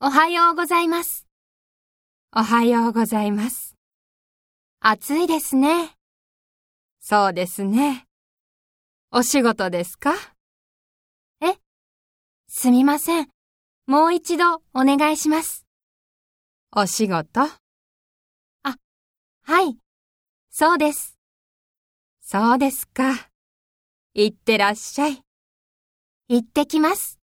おはようございます。おはようございます。暑いですね。そうですね。お仕事ですか？えすみません。もう一度お願いします。お仕事？あはい。そうです。そうですか。いってらっしゃい。行ってきます。